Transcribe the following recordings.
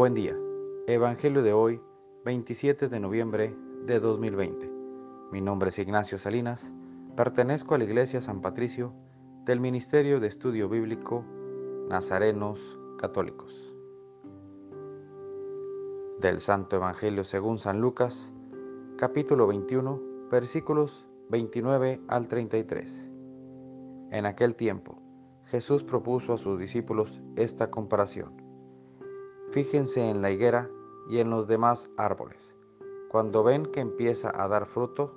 Buen día. Evangelio de hoy, 27 de noviembre de 2020. Mi nombre es Ignacio Salinas. Pertenezco a la Iglesia San Patricio del Ministerio de Estudio Bíblico Nazarenos Católicos. Del Santo Evangelio según San Lucas, capítulo 21, versículos 29 al 33. En aquel tiempo, Jesús propuso a sus discípulos esta comparación Fíjense en la higuera y en los demás árboles. Cuando ven que empieza a dar fruto,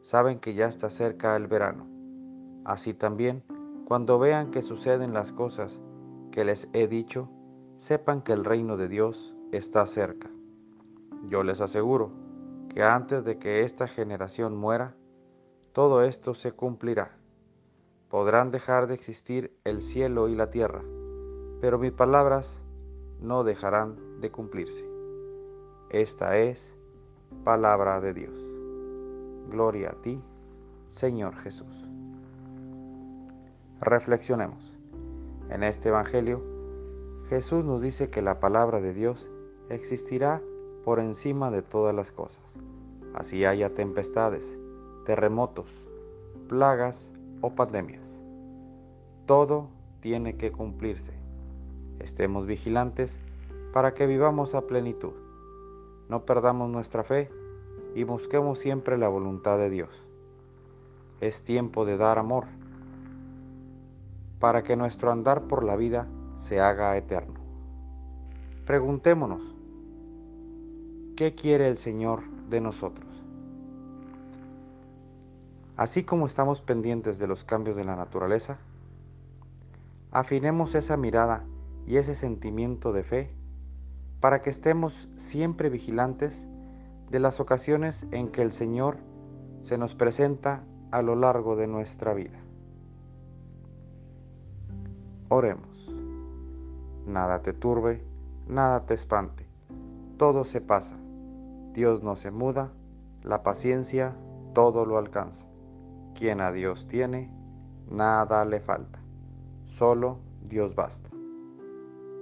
saben que ya está cerca el verano. Así también, cuando vean que suceden las cosas que les he dicho, sepan que el reino de Dios está cerca. Yo les aseguro que antes de que esta generación muera, todo esto se cumplirá. Podrán dejar de existir el cielo y la tierra, pero mis palabras no dejarán de cumplirse. Esta es palabra de Dios. Gloria a ti, Señor Jesús. Reflexionemos. En este Evangelio, Jesús nos dice que la palabra de Dios existirá por encima de todas las cosas, así haya tempestades, terremotos, plagas o pandemias. Todo tiene que cumplirse Estemos vigilantes para que vivamos a plenitud. No perdamos nuestra fe y busquemos siempre la voluntad de Dios. Es tiempo de dar amor para que nuestro andar por la vida se haga eterno. Preguntémonos, ¿qué quiere el Señor de nosotros? Así como estamos pendientes de los cambios de la naturaleza, afinemos esa mirada y ese sentimiento de fe para que estemos siempre vigilantes de las ocasiones en que el Señor se nos presenta a lo largo de nuestra vida. Oremos. Nada te turbe, nada te espante, todo se pasa. Dios no se muda, la paciencia todo lo alcanza. Quien a Dios tiene, nada le falta, solo Dios basta.